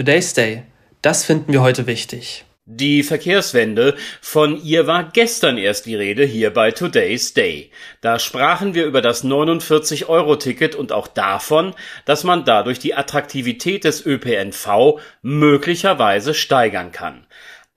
Today's Day. Das finden wir heute wichtig. Die Verkehrswende, von ihr war gestern erst die Rede hier bei Today's Day. Da sprachen wir über das 49-Euro-Ticket und auch davon, dass man dadurch die Attraktivität des ÖPNV möglicherweise steigern kann.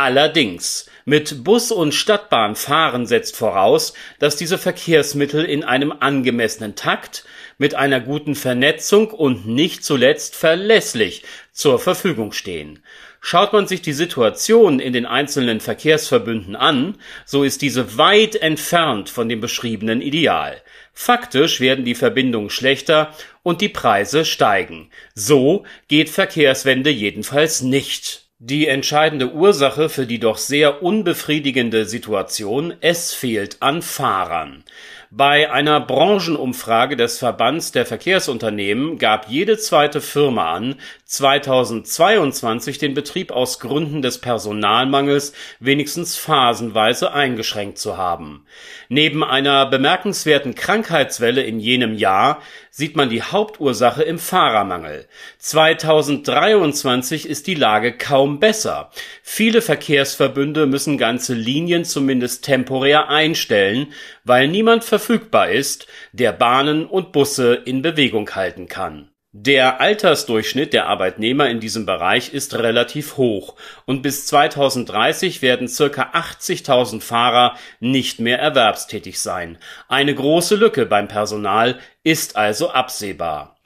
Allerdings, mit Bus und Stadtbahn fahren setzt voraus, dass diese Verkehrsmittel in einem angemessenen Takt, mit einer guten Vernetzung und nicht zuletzt verlässlich zur Verfügung stehen. Schaut man sich die Situation in den einzelnen Verkehrsverbünden an, so ist diese weit entfernt von dem beschriebenen Ideal. Faktisch werden die Verbindungen schlechter und die Preise steigen. So geht Verkehrswende jedenfalls nicht. Die entscheidende Ursache für die doch sehr unbefriedigende Situation, es fehlt an Fahrern. Bei einer Branchenumfrage des Verbands der Verkehrsunternehmen gab jede zweite Firma an, 2022 den Betrieb aus Gründen des Personalmangels wenigstens phasenweise eingeschränkt zu haben. Neben einer bemerkenswerten Krankheitswelle in jenem Jahr sieht man die Hauptursache im Fahrermangel. 2023 ist die Lage kaum besser. Viele Verkehrsverbünde müssen ganze Linien zumindest temporär einstellen, weil niemand verfügbar ist, der Bahnen und Busse in Bewegung halten kann. Der Altersdurchschnitt der Arbeitnehmer in diesem Bereich ist relativ hoch und bis 2030 werden circa 80.000 Fahrer nicht mehr erwerbstätig sein. Eine große Lücke beim Personal ist also absehbar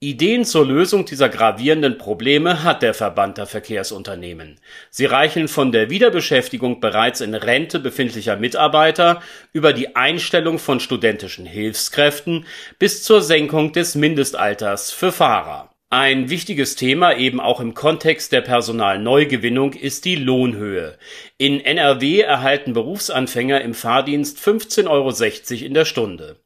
Ideen zur Lösung dieser gravierenden Probleme hat der Verband der Verkehrsunternehmen. Sie reichen von der Wiederbeschäftigung bereits in Rente befindlicher Mitarbeiter über die Einstellung von studentischen Hilfskräften bis zur Senkung des Mindestalters für Fahrer. Ein wichtiges Thema eben auch im Kontext der Personalneugewinnung ist die Lohnhöhe. In NRW erhalten Berufsanfänger im Fahrdienst 15,60 Euro in der Stunde.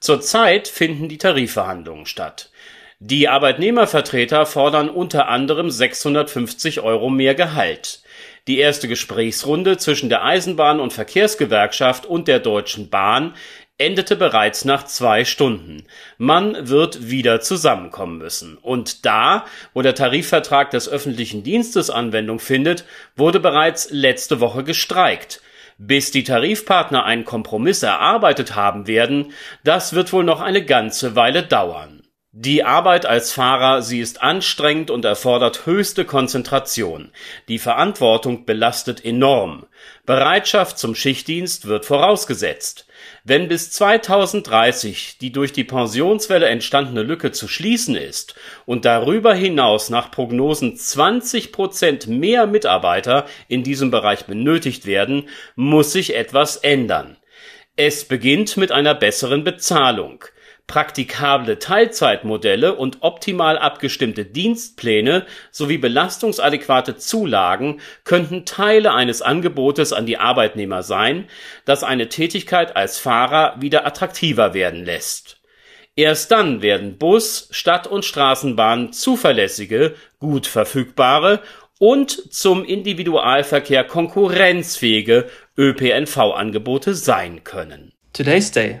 Zurzeit finden die Tarifverhandlungen statt. Die Arbeitnehmervertreter fordern unter anderem 650 Euro mehr Gehalt. Die erste Gesprächsrunde zwischen der Eisenbahn- und Verkehrsgewerkschaft und der Deutschen Bahn endete bereits nach zwei Stunden. Man wird wieder zusammenkommen müssen. Und da, wo der Tarifvertrag des öffentlichen Dienstes Anwendung findet, wurde bereits letzte Woche gestreikt. Bis die Tarifpartner einen Kompromiss erarbeitet haben werden, das wird wohl noch eine ganze Weile dauern. Die Arbeit als Fahrer, sie ist anstrengend und erfordert höchste Konzentration. Die Verantwortung belastet enorm. Bereitschaft zum Schichtdienst wird vorausgesetzt. Wenn bis 2030 die durch die Pensionswelle entstandene Lücke zu schließen ist und darüber hinaus nach Prognosen 20 Prozent mehr Mitarbeiter in diesem Bereich benötigt werden, muss sich etwas ändern. Es beginnt mit einer besseren Bezahlung. Praktikable Teilzeitmodelle und optimal abgestimmte Dienstpläne sowie belastungsadäquate Zulagen könnten Teile eines Angebotes an die Arbeitnehmer sein, das eine Tätigkeit als Fahrer wieder attraktiver werden lässt. Erst dann werden Bus, Stadt- und Straßenbahn zuverlässige, gut verfügbare und zum Individualverkehr konkurrenzfähige ÖPNV-Angebote sein können. Today's Day